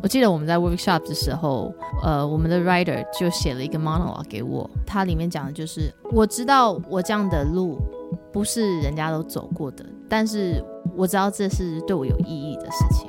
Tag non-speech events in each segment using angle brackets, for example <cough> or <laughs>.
我记得我们在 workshop 的时候，呃，我们的 writer 就写了一个 monologue 给我，它里面讲的就是，我知道我这样的路不是人家都走过的，但是我知道这是对我有意义的事情。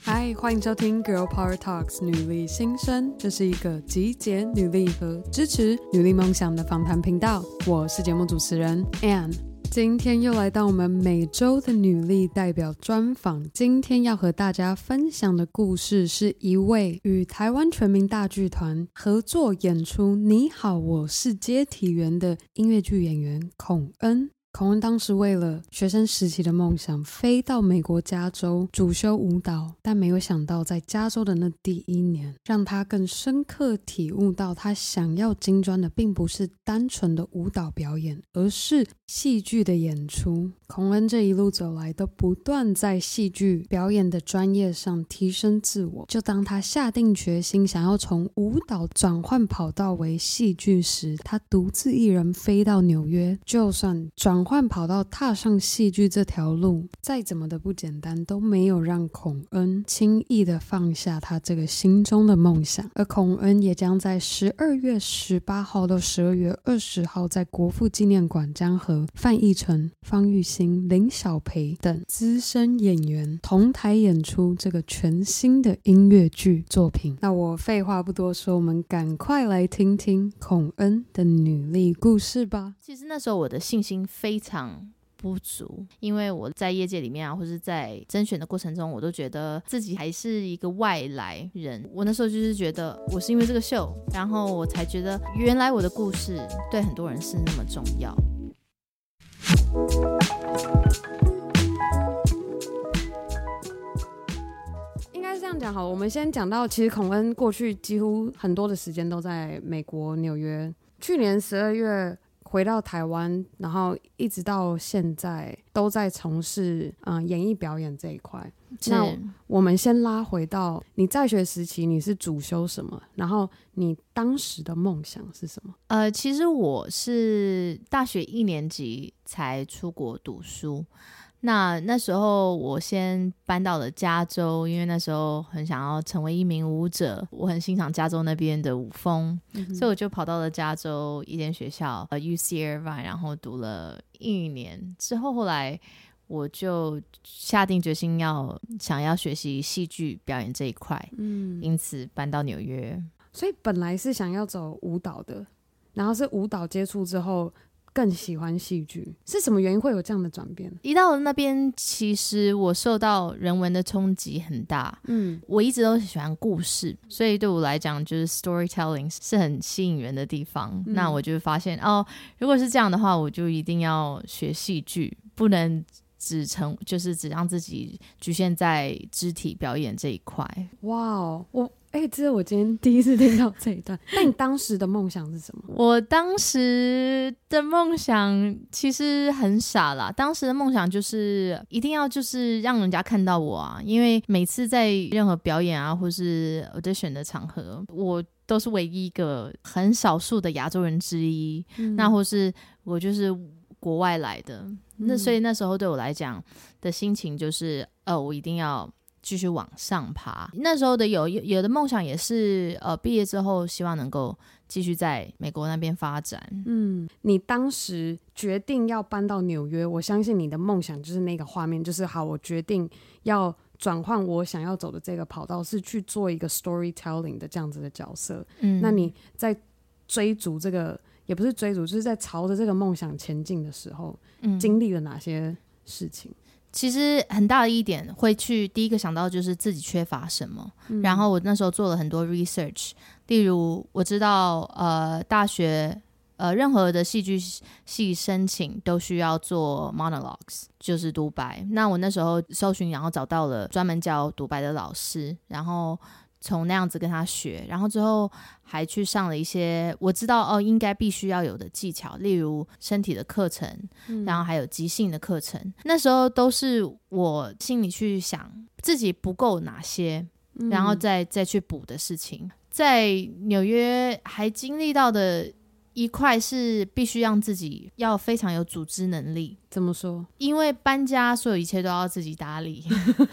嗨，欢迎收听 Girl Power Talks 女力新生，这是一个集结女力和支持女力梦想的访谈频道。我是节目主持人 Anne。今天又来到我们每周的女力代表专访。今天要和大家分享的故事，是一位与台湾全民大剧团合作演出《你好，我是接体员》的音乐剧演员孔恩。孔恩当时为了学生时期的梦想，飞到美国加州主修舞蹈，但没有想到，在加州的那第一年，让他更深刻体悟到，他想要金砖的，并不是单纯的舞蹈表演，而是戏剧的演出。孔恩这一路走来，都不断在戏剧表演的专业上提升自我。就当他下定决心想要从舞蹈转换跑道为戏剧时，他独自一人飞到纽约，就算转。换跑道，踏上戏剧这条路，再怎么的不简单，都没有让孔恩轻易的放下他这个心中的梦想。而孔恩也将在十二月十八号到十二月二十号，在国父纪念馆将和范逸臣、方玉欣、林小培等资深演员同台演出这个全新的音乐剧作品。那我废话不多说，我们赶快来听听孔恩的女力故事吧。其实那时候我的信心非。非常不足，因为我在业界里面啊，或是在甄选的过程中，我都觉得自己还是一个外来人。我那时候就是觉得，我是因为这个秀，然后我才觉得，原来我的故事对很多人是那么重要。应该是这样讲好，我们先讲到，其实孔恩过去几乎很多的时间都在美国纽约。去年十二月。回到台湾，然后一直到现在都在从事嗯、呃、演艺表演这一块。那我们先拉回到你在学时期，你是主修什么？然后你当时的梦想是什么？呃，其实我是大学一年级才出国读书。那那时候我先搬到了加州，因为那时候很想要成为一名舞者，我很欣赏加州那边的舞风，嗯、所以我就跑到了加州一间学校，呃，UC Irvine，然后读了一年。之后后来我就下定决心要想要学习戏剧表演这一块，嗯，因此搬到纽约。所以本来是想要走舞蹈的，然后是舞蹈接触之后。更喜欢戏剧，是什么原因会有这样的转变？一到那边，其实我受到人文的冲击很大。嗯，我一直都喜欢故事，所以对我来讲，就是 storytelling 是很吸引人的地方。嗯、那我就发现，哦，如果是这样的话，我就一定要学戏剧，不能只成，就是只让自己局限在肢体表演这一块。哇哦，我。哎、欸，这是我今天第一次听到这一段。那你当时的梦想是什么？我当时的梦想其实很傻啦。当时的梦想就是一定要就是让人家看到我啊，因为每次在任何表演啊，或是 audition 的场合，我都是唯一一个很少数的亚洲人之一。嗯、那或是我就是国外来的，嗯、那所以那时候对我来讲的心情就是，呃，我一定要。继续往上爬。那时候的有有的梦想也是，呃，毕业之后希望能够继续在美国那边发展。嗯，你当时决定要搬到纽约，我相信你的梦想就是那个画面，就是好，我决定要转换我想要走的这个跑道，是去做一个 storytelling 的这样子的角色。嗯，那你在追逐这个，也不是追逐，就是在朝着这个梦想前进的时候，嗯，经历了哪些事情？其实很大的一点会去第一个想到就是自己缺乏什么，嗯、然后我那时候做了很多 research，例如我知道呃大学呃任何的戏剧系申请都需要做 monologues，就是独白。那我那时候搜寻，然后找到了专门教独白的老师，然后。从那样子跟他学，然后之后还去上了一些我知道哦应该必须要有的技巧，例如身体的课程，嗯、然后还有即兴的课程。那时候都是我心里去想自己不够哪些，嗯、然后再再去补的事情。在纽约还经历到的一块是必须让自己要非常有组织能力。怎么说？因为搬家，所有一切都要自己打理。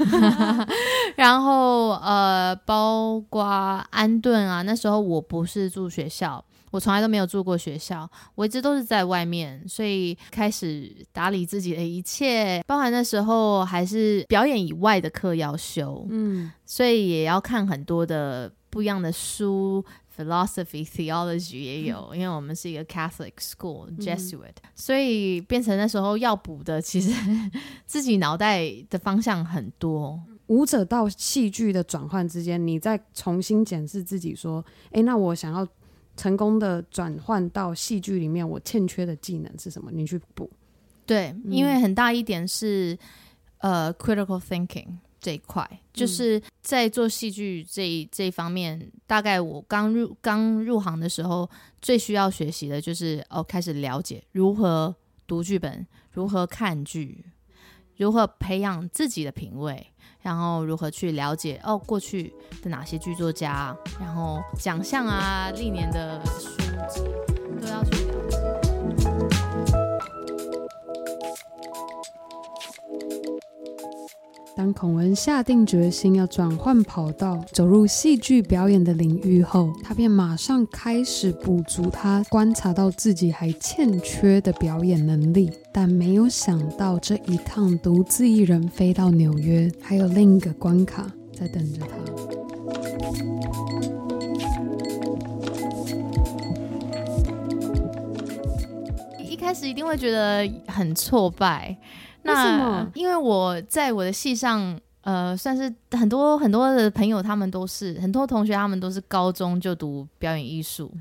<laughs> <laughs> 然后呃，包括安顿啊，那时候我不是住学校。我从来都没有住过学校，我一直都是在外面，所以开始打理自己的一切，包含那时候还是表演以外的课要修，嗯，所以也要看很多的不一样的书，philosophy、theology 也有，嗯，因为我们是一个 Catholic school Jesuit，嗯，所以变成那时候要补的，其实 <laughs> 自己脑袋的方向很多。舞者到戏剧的转换之间，你再重新检视自己，说，哎，那我想要。成功的转换到戏剧里面，我欠缺的技能是什么？你去补。对，因为很大一点是、嗯、呃，critical thinking 这一块，就是在做戏剧这一这一方面，大概我刚入刚入行的时候，最需要学习的就是哦，开始了解如何读剧本，如何看剧，如何培养自己的品味。然后如何去了解哦，过去的哪些剧作家，然后奖项啊，历年的书籍都要去当孔文下定决心要转换跑道，走入戏剧表演的领域后，他便马上开始补足他观察到自己还欠缺的表演能力。但没有想到，这一趟独自一人飞到纽约，还有另一个关卡在等着他。开始一定会觉得很挫败。那因为我在我的戏上，呃，算是很多很多的朋友，他们都是很多同学，他们都是高中就读表演艺术。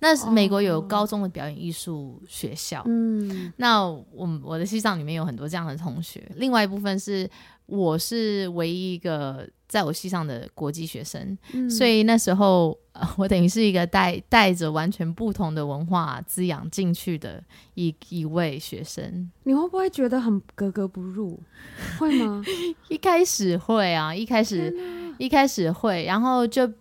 那美国有高中的表演艺术学校，嗯，那我我的戏上里面有很多这样的同学。另外一部分是，我是唯一一个在我系上的国际学生，嗯，所以那时候。我等于是一个带带着完全不同的文化滋养进去的一一位学生，你会不会觉得很格格不入？会吗？<laughs> 一开始会啊，一开始一开始会，然后就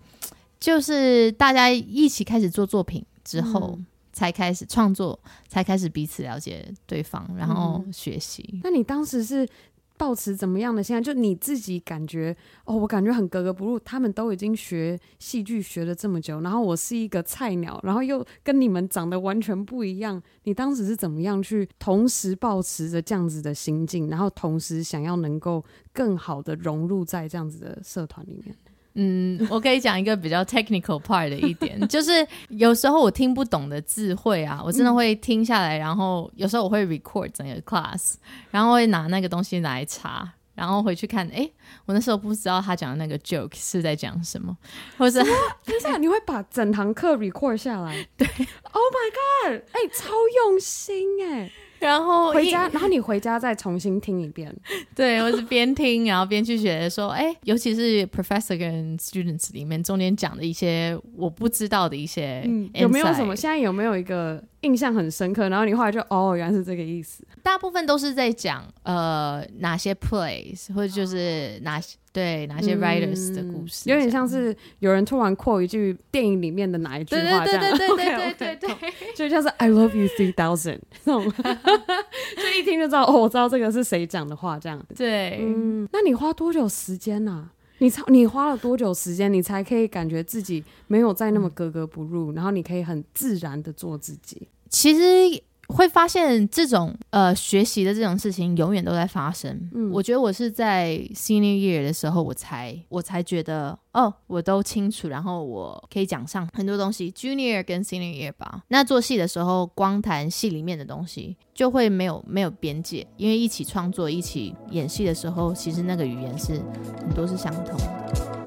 就是大家一起开始做作品之后，嗯、才开始创作，才开始彼此了解对方，然后学习。嗯、那你当时是？保持怎么样的心态？就你自己感觉哦，我感觉很格格不入。他们都已经学戏剧学了这么久，然后我是一个菜鸟，然后又跟你们长得完全不一样。你当时是怎么样去同时保持着这样子的心境，然后同时想要能够更好的融入在这样子的社团里面？嗯，我可以讲一个比较 technical part 的一点，<laughs> 就是有时候我听不懂的智慧啊，我真的会听下来，然后有时候我会 record 整个 class，然后会拿那个东西来查，然后回去看，哎，我那时候不知道他讲的那个 joke 是在讲什么，或者等一下你会把整堂课 record 下来？<laughs> 对，Oh my god，哎，超用心哎。然后回家，然后你回家再重新听一遍。<laughs> 对，我是边听然后边去学，说，哎，尤其是 professor 跟 students 里面中间讲的一些我不知道的一些，嗯，有没有什么？现在有没有一个印象很深刻？然后你后来就哦，原来是这个意思。大部分都是在讲呃哪些 plays，或者就是哪些。对哪些 writers 的故事、有点像是有人突然扩一句电影里面的哪一句话这样，对对对对 <laughs> 对对，就像是 I love you three thousand <laughs> 那种，就一听就知道哦，我知道这个是谁讲的话这样。对，嗯，那你花多久时间呢、啊？你你花了多久时间，你才可以感觉自己没有再那么格格不入，然后你可以很自然的做自己？其实会发现这种呃学习的这种事情永远都在发生。嗯，我觉得我是在 senior year 的时候，我才我才觉得哦，我都清楚，然后我可以讲上很多东西。Junior 跟 senior year 吧，那做戏的时候，光谈戏里面的东西就会没有没有边界，因为一起创作、一起演戏的时候，其实那个语言是很多是相同的。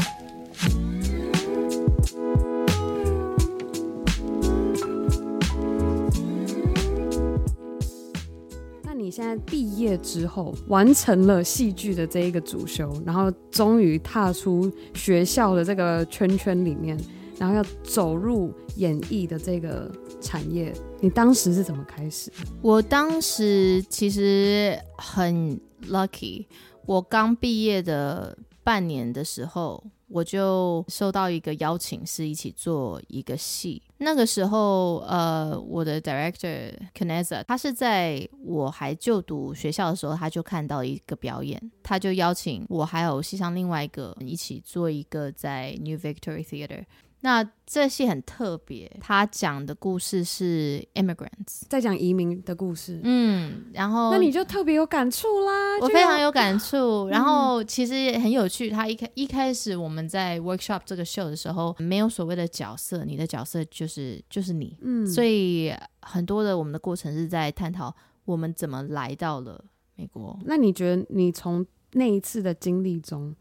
你现在毕业之后，完成了戏剧的这一个主修，然后终于踏出学校的这个圈圈里面，然后要走入演艺的这个产业。你当时是怎么开始？我当时其实很 lucky，我刚毕业的半年的时候，我就收到一个邀请，是一起做一个戏。那个时候，呃，我的 director Kaneza，他是在我还就读学校的时候，他就看到一个表演，他就邀请我还有系上另外一个一起做一个在 New Victory Theatre。那这戏很特别，他讲的故事是 immigrants，在讲移民的故事。嗯，然后那你就特别有感触啦。我非常有感触。然后其实也很有趣，他一开一开始我们在 workshop 这个 show 的时候，没有所谓的角色，你的角色就是就是你。嗯，所以很多的我们的过程是在探讨我们怎么来到了美国。那你觉得你从那一次的经历中，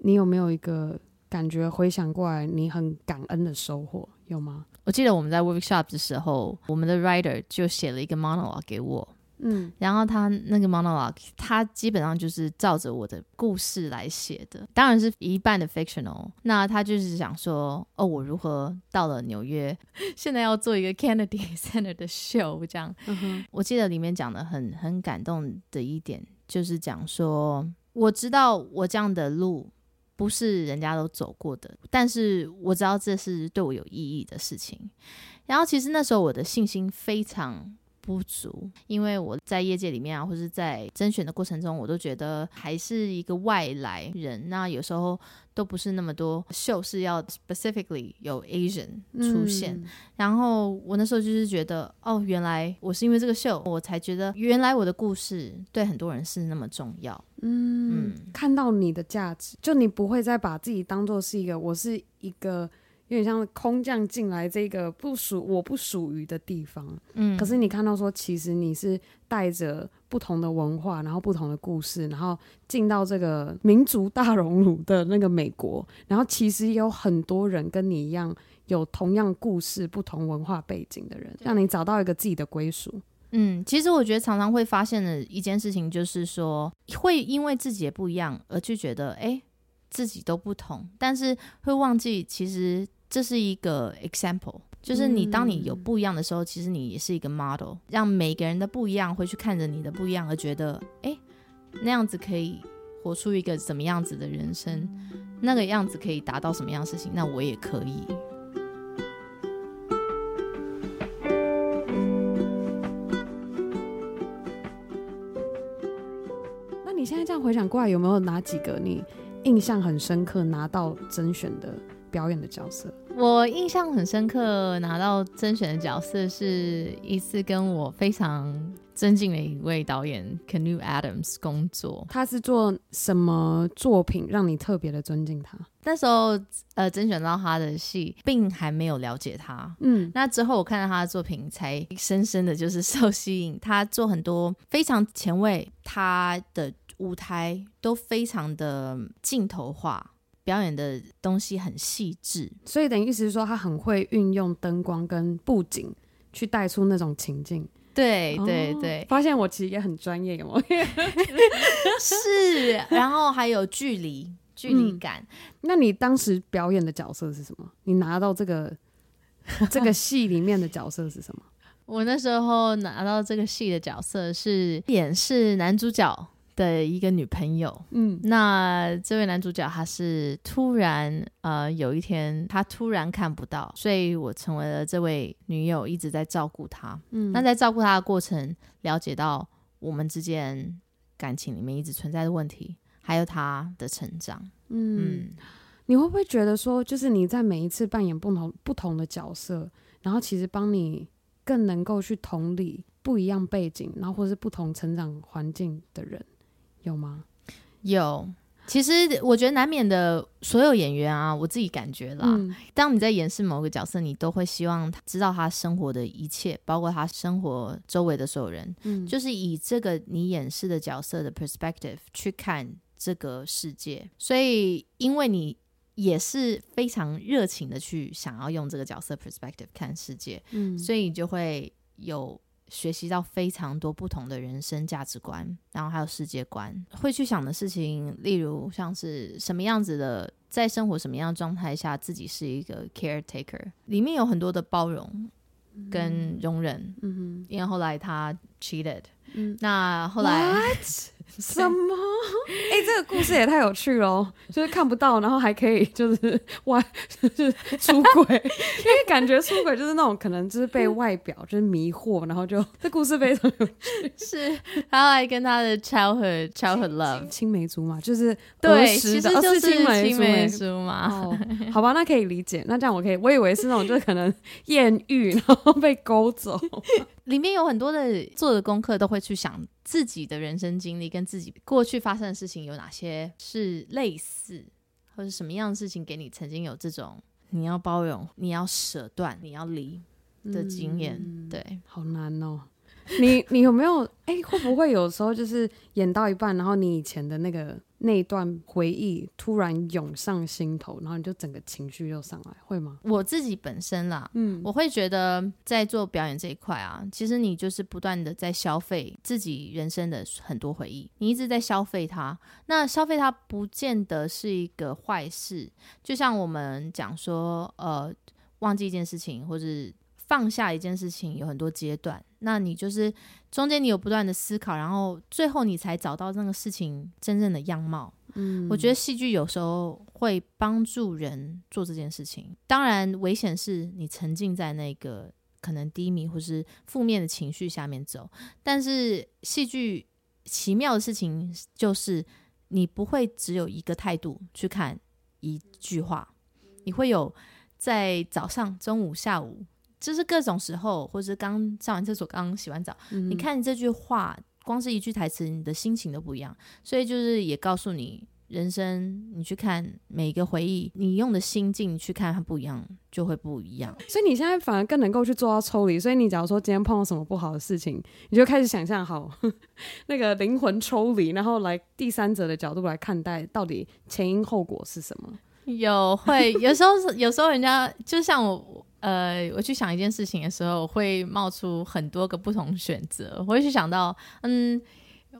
你有没有一个？感觉回想过来，你很感恩的收获有吗？我记得我们在 workshop 的时候，我们的 writer 就写了一个 monologue 给我，嗯，然后他那个 monologue，他基本上就是照着我的故事来写的，当然是一半的 fictional。那他就是想说，哦，我如何到了纽约，现在要做一个 Kennedy <laughs> Center 的 show，这样。嗯，我记得里面讲的很很感动的一点，就是讲说，我知道我这样的路。不是人家都走过的，但是我知道这是对我有意义的事情。然后其实那时候我的信心非常不足，因为我在业界里面啊，或是在甄选的过程中，我都觉得还是一个外来人。那有时候都不是那么多秀是要 specifically 有 Asian 出现。嗯。然后我那时候就是觉得，哦，原来我是因为这个秀，我才觉得原来我的故事对很多人是那么重要。嗯，嗯，看到你的价值，就你不会再把自己当做是一个，我是一个。有点像空降进来这个不属我不属于的地方，嗯，可是你看到说，其实你是带着不同的文化，然后不同的故事，然后进到这个民族大熔炉的那个美国，然后其实有很多人跟你一样有同样故事、不同文化背景的人，让你找到一个自己的归属。嗯，其实我觉得常常会发现的一件事情就是说，会因为自己也不一样而去觉得，哎，自己都不同，但是会忘记其实。这是一个 example，就是你当你有不一样的时候，嗯、其实你也是一个 model，让每个人的不一样会去看着你的不一样，而觉得，哎，那样子可以活出一个怎么样子的人生，那个样子可以达到什么样的事情，那我也可以。那你现在这样回想过来，有没有哪几个你印象很深刻拿到甄选的？表演的角色，我印象很深刻。拿到甄选的角色是一次跟我非常尊敬的一位导演 Canoe Adams 工作。他是做什么作品让你特别的尊敬他？那时候呃，甄选到他的戏，并还没有了解他。嗯，那之后我看到他的作品，才深深的就是受吸引。他做很多非常前卫，他的舞台都非常的镜头化。表演的东西很细致，所以等于意思是说，他很会运用灯光跟布景去带出那种情境。对对对，发现我其实也很专业，有没有？<laughs> <laughs> 是，然后还有距离、距离感、嗯。那你当时表演的角色是什么？你拿到这个 <laughs> 这个戏里面的角色是什么？我那时候拿到这个戏的角色是演是男主角的一个女朋友，嗯，那这位男主角他是突然呃有一天他突然看不到，所以我成为了这位女友，一直在照顾他，嗯，那在照顾他的过程，了解到我们之间感情里面一直存在的问题，还有他的成长，嗯，嗯，你会不会觉得说，就是你在每一次扮演不同不同的角色，然后其实帮你更能够去同理不一样背景，然后或是不同成长环境的人？有吗？有。其实我觉得难免的，所有演员啊，我自己感觉啦，嗯、当你在演示某个角色，你都会希望他知道他生活的一切，包括他生活周围的所有人，嗯，就是以这个你演示的角色的 perspective 去看这个世界。所以，因为你也是非常热情的去想要用这个角色 perspective 看世界，嗯，所以你就会有。学习到非常多不同的人生价值观，然后还有世界观，会去想的事情，例如像是什么样子的，在生活什么样的状态下，自己是一个 caretaker，里面有很多的包容跟容忍。嗯哼，因为后来他 cheated，嗯，那后来 What? 什么？<laughs> 哎、欸，这个故事也太有趣了，就是看不到，然后还可以就是 <laughs> 外就是出轨，<laughs> 因为感觉出轨就是那种可能就是被外表就是迷惑，然后就这故事非常有趣。是，然后还跟他的 childhood childhood love 青梅竹马，就是对，其实就是青梅竹马。哦，好吧，那可以理解。那这样我可以，我以为是那种就是可能艳遇，然后被勾走。里面有很多的做的功课，都会去想自己的人生经历跟自己过去发生的事情有哪些是类似，或者什么样的事情给你曾经有这种你要包容、你要舍断、你要离的经验。嗯、对，好难哦。你 <laughs> 你有没有哎、欸？会不会有时候就是演到一半，然后你以前的那个那段回忆突然涌上心头，然后你就整个情绪又上来，会吗？我自己本身啦，嗯，我会觉得在做表演这一块啊，其实你就是不断的在消费自己人生的很多回忆，你一直在消费它。那消费它不见得是一个坏事，就像我们讲说，呃，忘记一件事情，或者。放下一件事情有很多阶段，那你就是中间你有不断的思考，然后最后你才找到那个事情真正的样貌。嗯，我觉得戏剧有时候会帮助人做这件事情。当然，危险是你沉浸在那个可能低迷或是负面的情绪下面走。但是戏剧奇妙的事情就是，你不会只有一个态度去看一句话，你会有在早上、中午、下午。就是各种时候，或是刚上完厕所、刚洗完澡，嗯、你看你这句话，光是一句台词，你的心情都不一样。所以就是也告诉你，人生你去看每一个回忆，你用的心境去看它不一样，就会不一样。所以你现在反而更能够去做到抽离。所以你假如说今天碰到什么不好的事情，你就开始想象好 <laughs> 那个灵魂抽离，然后来第三者的角度来看待，到底前因后果是什么？有会有时候有时候人家就像我。呃，我去想一件事情的时候，会冒出很多个不同选择。我会去想到，嗯，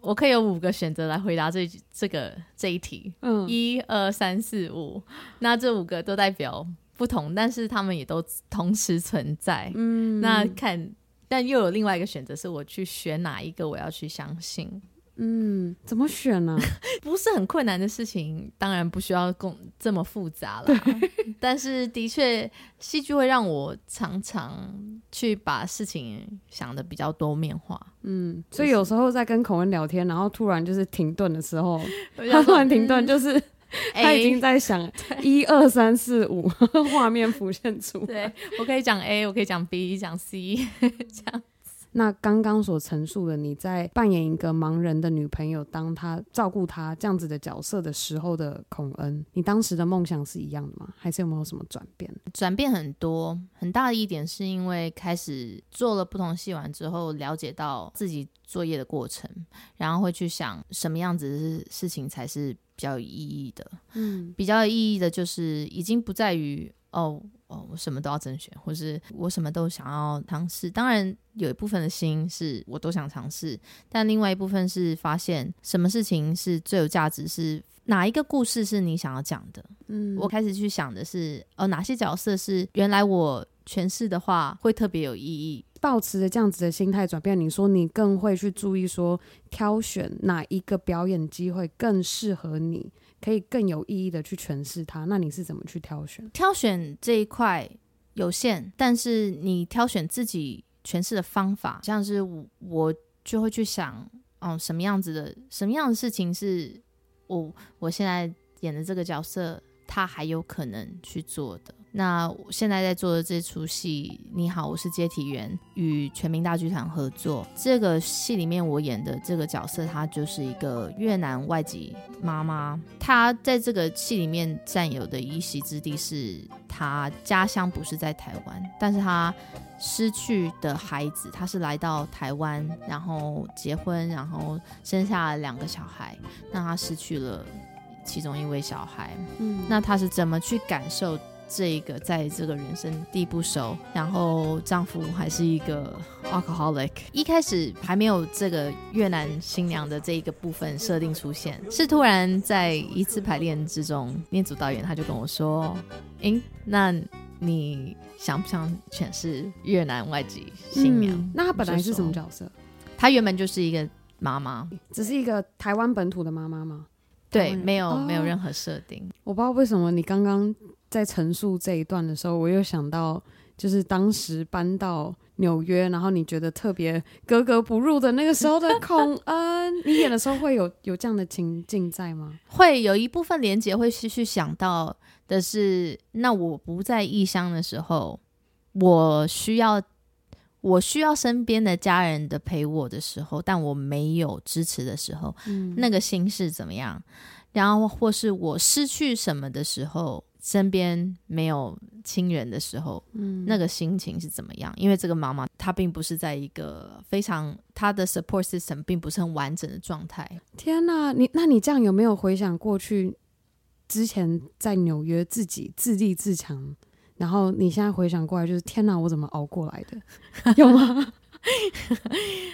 我可以有五个选择来回答这这个这一题。嗯，一二三四五，那这五个都代表不同，但是他们也都同时存在。嗯，那看，但又有另外一个选择，是我去选哪一个，我要去相信。嗯，怎么选呢？<laughs> 不是很困难的事情，当然不需要共这么复杂了。<laughs> 但是的确，戏剧会让我常常去把事情想的比较多面化。嗯，所以有时候在跟孔恩聊天，然后突然就是停顿的时候，<laughs> 他突然停顿，就是、嗯、他已经在想一二三四五，画面浮现出。对，我可以讲 A，我可以讲 B，讲 C，这样。那刚刚所陈述的，你在扮演一个盲人的女朋友，当她照顾她这样子的角色的时候的孔恩，你当时的梦想是一样的吗？还是有没有什么转变？转变很多，很大的一点是因为开始做了不同戏完之后，了解到自己作业的过程，然后会去想什么样子的事情才是比较有意义的。嗯，比较有意义的就是已经不在于。哦哦，我什么都要甄选，或是我什么都想要尝试。当然，有一部分的心是我都想尝试，但另外一部分是发现什么事情是最有价值，是哪一个故事是你想要讲的。嗯，我开始去想的是，哦，哪些角色是原来我诠释的话会特别有意义。抱持着这样子的心态转变，你说你更会去注意说挑选哪一个表演机会更适合你。可以更有意义的去诠释它，那你是怎么去挑选？挑选这一块有限，但是你挑选自己诠释的方法，像是我，我就会去想，嗯，什么样子的，什么样的事情是我我现在演的这个角色，他还有可能去做的。那我现在在做的这出戏，你好，我是接体员，与全民大剧团合作。这个戏里面我演的这个角色，她就是一个越南外籍妈妈。她在这个戏里面占有的一席之地是，她家乡不是在台湾，但是她失去的孩子，她是来到台湾，然后结婚，然后生下了两个小孩，那她失去了其中一位小孩。嗯，那她是怎么去感受？这一个在这个人生地不熟，然后丈夫还是一个 alcoholic，一开始还没有这个越南新娘的这一个部分设定出现，是突然在一次排练之中，念祖导演他就跟我说：“诶，那你想不想诠释越南外籍新娘？”嗯，那她本来是什么角色？她原本就是一个妈妈，只是一个台湾本土的妈妈吗？对，没有、哦、没有任何设定。我不知道为什么你刚刚在陈述这一段的时候，我又想到，就是当时搬到纽约，然后你觉得特别格格不入的那个时候的孔 <laughs> 恩，你演的时候会有有这样的情境在吗？会有一部分连接会去去想到的是，那我不在异乡的时候，我需要。我需要身边的家人的陪我的时候，但我没有支持的时候，嗯、那个心是怎么样？然后或是我失去什么的时候，身边没有亲人的时候，嗯、那个心情是怎么样？因为这个妈妈她并不是在一个非常她的 support system 并不是很完整的状态。天哪，你那你这样有没有回想过去之前在纽约自己自立自强？然后你现在回想过来，就是天哪，我怎么熬过来的？<laughs> 有吗？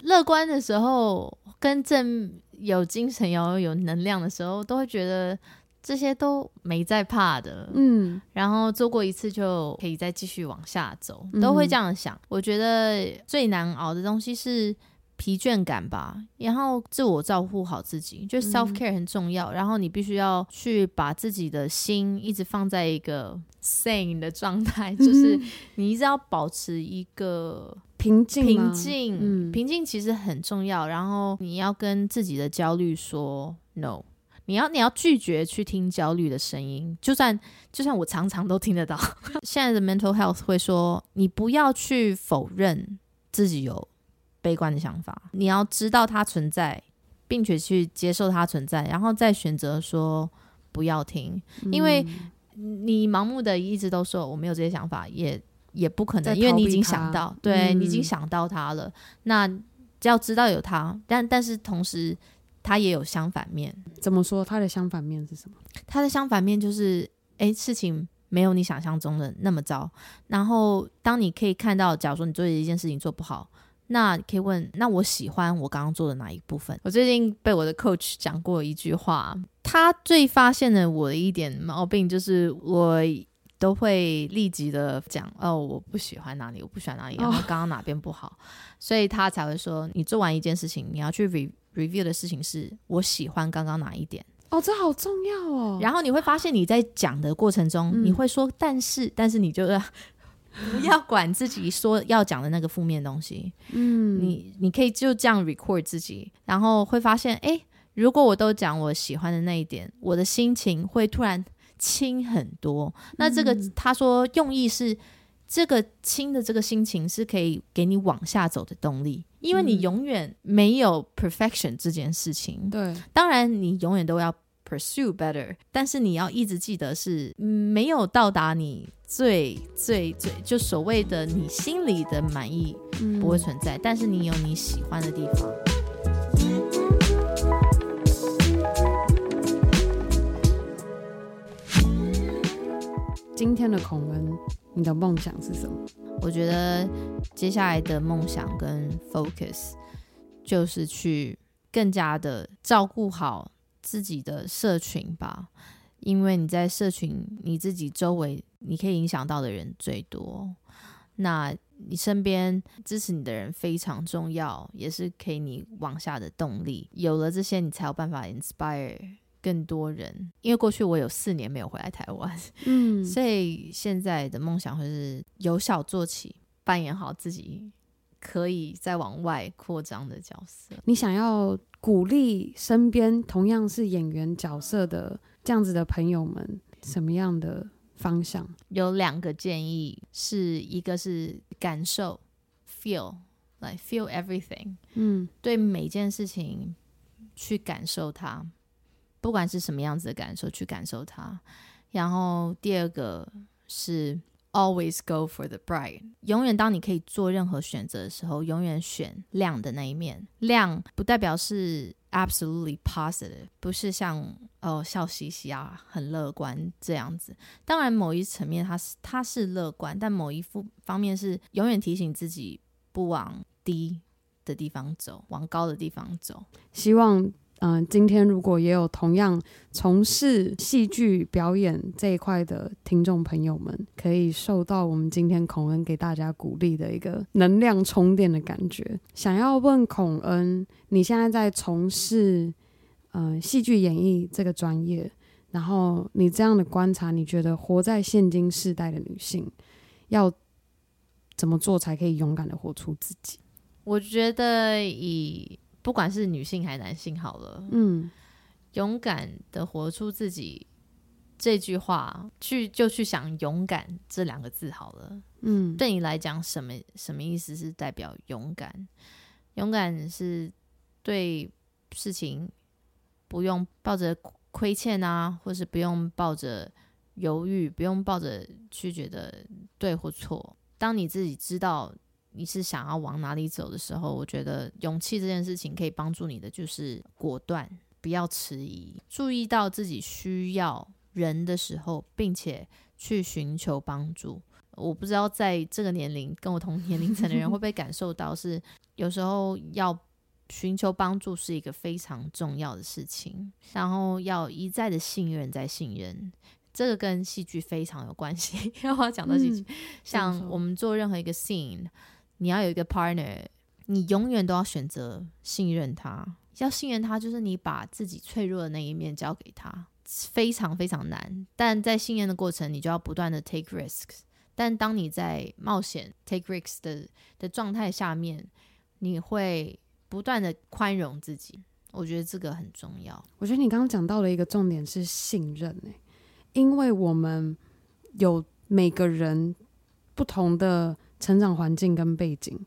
乐观的时候，跟正有精神、有有能量的时候，都会觉得这些都没在怕的。嗯，然后做过一次就可以再继续往下走，都会这样想。嗯、我觉得最难熬的东西是。疲倦感吧，然后自我照顾好自己，就 self care 很重要。嗯、然后你必须要去把自己的心一直放在一个 sane 的状态，嗯、就是你一直要保持一个平静。平静，嗯、平静其实很重要。然后你要跟自己的焦虑说 no，你要你要拒绝去听焦虑的声音，就算就算我常常都听得到。<laughs> 现在的 mental health 会说，你不要去否认自己有。悲观的想法，你要知道它存在，并且去接受它存在，然后再选择说不要听，嗯、因为你盲目的一直都说我没有这些想法，也也不可能，因为你已经想到，对、嗯、你已经想到它了。那只要知道有它，但但是同时它也有相反面。怎么说？它的相反面是什么？它的相反面就是，哎，事情没有你想象中的那么糟。然后当你可以看到，假如说你做的一件事情做不好。那可以问，那我喜欢我刚刚做的哪一部分？我最近被我的 coach 讲过一句话，他最发现了我的一点毛病，就是我都会立即的讲，哦，我不喜欢哪里，我不喜欢哪里，然后刚刚哪边不好，哦、所以他才会说，你做完一件事情，你要去 re review 的事情是我喜欢刚刚哪一点？哦，这好重要哦。然后你会发现你在讲的过程中，嗯、你会说，但是，但是你就。不要管自己说要讲的那个负面东西，嗯，你你可以就这样 record 自己，然后会发现，哎，如果我都讲我喜欢的那一点，我的心情会突然轻很多。那这个、嗯、他说用意是，这个轻的这个心情是可以给你往下走的动力，因为你永远没有 perfection 这件事情。对，当然你永远都要 pursue better，但是你要一直记得是没有到达你。最最最，就所谓的你心里的满意不会存在，嗯、但是你有你喜欢的地方。今天的孔恩，你的梦想是什么？我觉得接下来的梦想跟 focus 就是去更加的照顾好自己的社群吧。因为你在社群，你自己周围你可以影响到的人最多，那你身边支持你的人非常重要，也是给你往下的动力。有了这些，你才有办法 inspire 更多人。因为过去我有四年没有回来台湾，嗯，所以现在的梦想会是由小做起，扮演好自己可以再往外扩张的角色。你想要鼓励身边同样是演员角色的。这样子的朋友们，什么样的方向？有两个建议，是一个是感受，feel，来、like、feel everything，嗯，对每件事情去感受它，不管是什么样子的感受，去感受它。然后第二个是 always go for the bright，永远当你可以做任何选择的时候，永远选亮的那一面。亮不代表是。Absolutely positive，不是像哦笑嘻嘻啊，很乐观这样子。当然，某一层面他是他是乐观，但某一副方面是永远提醒自己不往低的地方走，往高的地方走。希望嗯、今天如果也有同样从事戏剧表演这一块的听众朋友们，可以受到我们今天孔恩给大家鼓励的一个能量充电的感觉。想要问孔恩，你现在在从事嗯、戏剧演绎这个专业，然后你这样的观察，你觉得活在现今世代的女性要怎么做才可以勇敢的活出自己？我觉得以不管是女性还是男性，好了，嗯，勇敢的活出自己这句话，去就去想勇敢这两个字好了，嗯，对你来讲什么什么意思？是代表勇敢？勇敢是对事情不用抱着亏欠啊，或是不用抱着犹豫，不用抱着去觉得对或错。当你自己知道。你是想要往哪里走的时候，我觉得勇气这件事情可以帮助你的，就是果断，不要迟疑，注意到自己需要人的时候，并且去寻求帮助。我不知道在这个年龄跟我同年龄层的人会不会感受到，是有时候要寻求帮助是一个非常重要的事情，然后要一再的信任，再信任。这个跟戏剧非常有关系。<laughs> 因为我要讲到戏剧，嗯、像我们做任何一个 scene。你要有一个 partner，你永远都要选择信任他。要信任他，就是你把自己脆弱的那一面交给他，非常非常难。但在信任的过程，你就要不断的 take risks。但当你在冒险 take risks 的的状态下面，你会不断的宽容自己。我觉得这个很重要。我觉得你刚刚讲到了一个重点是信任，欸，因为我们有每个人不同的。成长环境跟背景，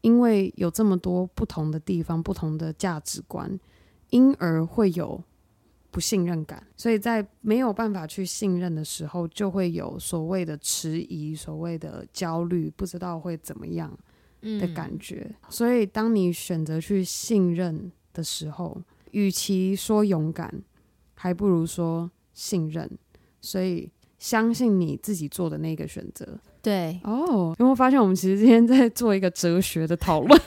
因为有这么多不同的地方、不同的价值观，因而会有不信任感。所以在没有办法去信任的时候，就会有所谓的迟疑、所谓的焦虑，不知道会怎么样的感觉。嗯。所以，当你选择去信任的时候，与其说勇敢，还不如说信任。所以，相信你自己做的那个选择。对哦，有没有发现我们其实今天在做一个哲学的讨论，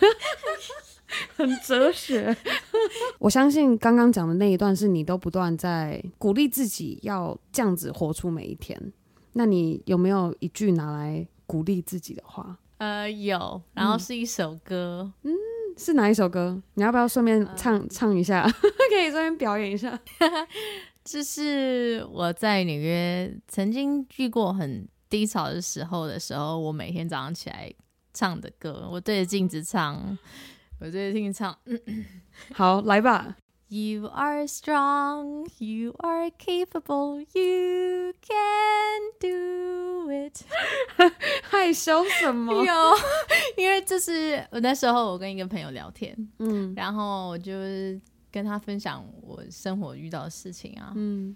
<laughs> 很哲学。<laughs> 我相信刚刚讲的那一段是你都不断在鼓励自己要这样子活出每一天。那你有没有一句拿来鼓励自己的话？呃，有，然后是一首歌，嗯，是哪一首歌？你要不要顺便唱、呃、唱一下？<laughs> 可以顺便表演一下。这是我在纽约曾经遇过很。低潮的时候的时候，我每天早上起来唱的歌，我对着镜子唱，我对着镜子唱。<laughs> <laughs> 好，来吧。You are strong, you are capable, you can do it。<laughs> 害羞什么？有，因为这是我那时候我跟一个朋友聊天，嗯，然后我就跟他分享我生活遇到的事情啊，嗯。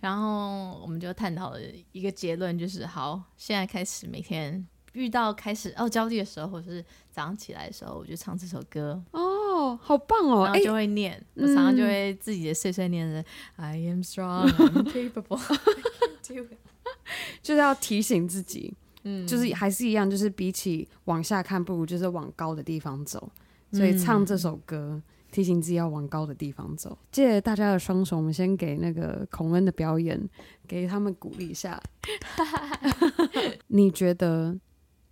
然后我们就探讨了一个结论，就是好，现在开始每天遇到开始哦焦虑的时候，或者是早上起来的时候，我就唱这首歌。哦，好棒哦，然后就会念，欸、我常常就会自己的碎碎念的、嗯、I am strong, I'm <laughs> capable，就是要提醒自己，嗯，就是还是一样，就是比起往下看，不如就是往高的地方走，所以唱这首歌。嗯提醒自己要往高的地方走。借大家的双手，我们先给那个孔恩的表演，给他们鼓励一下。你觉得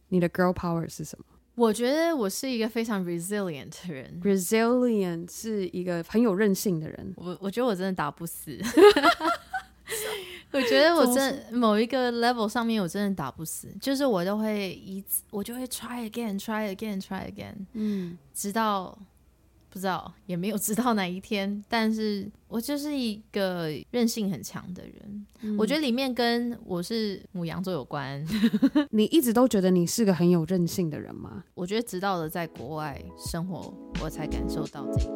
你的 girl power 是什么？我觉得我是一个非常 resilient 的人。resilient 是一个很有韧性的人。我我觉得我真的打不死。<laughs> 我觉得我真某一个 level 上面我真的打不死，就是我都会一次我就会 try again，try again，try again，嗯，直到。不知道，也没有知道哪一天，但是我就是一个韧性很强的人。嗯、我觉得里面跟我是母羊座有关。<laughs> 你一直都觉得你是个很有韧性的人吗？我觉得直到了在国外生活，我才感受到这一点。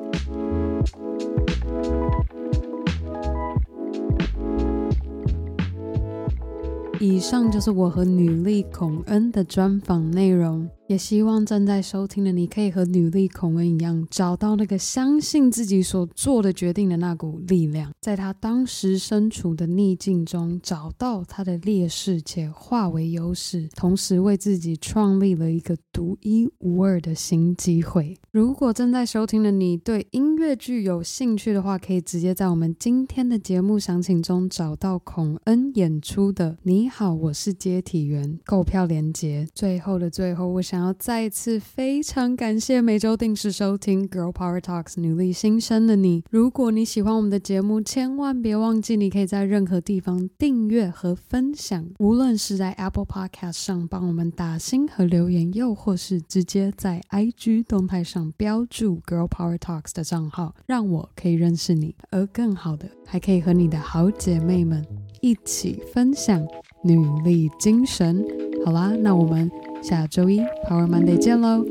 以上就是我和女力孔恩的专访内容。也希望正在收听的你可以和女力孔恩一样，找到那个相信自己所做的决定的那股力量，在他当时身处的逆境中找到他的劣势且化为优势，同时为自己创立了一个独一无二的新机会。如果正在收听的你对音乐剧有兴趣的话，可以直接在我们今天的节目详情中找到孔恩演出的《你好，我是接体员》购票链接。最后的最后，我想要再次非常感谢每周定时收听《Girl Power Talks》女力新生的你。如果你喜欢我们的节目，千万别忘记，你可以在任何地方订阅和分享，无论是在 Apple Podcast 上帮我们打星和留言，又或是直接在 IG 动态上。标注 Girl Power Talks 的账号，让我可以认识你，而更好的，还可以和你的好姐妹们一起分享女力精神。好啦，那我们下周一 Power Monday 见喽，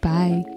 拜。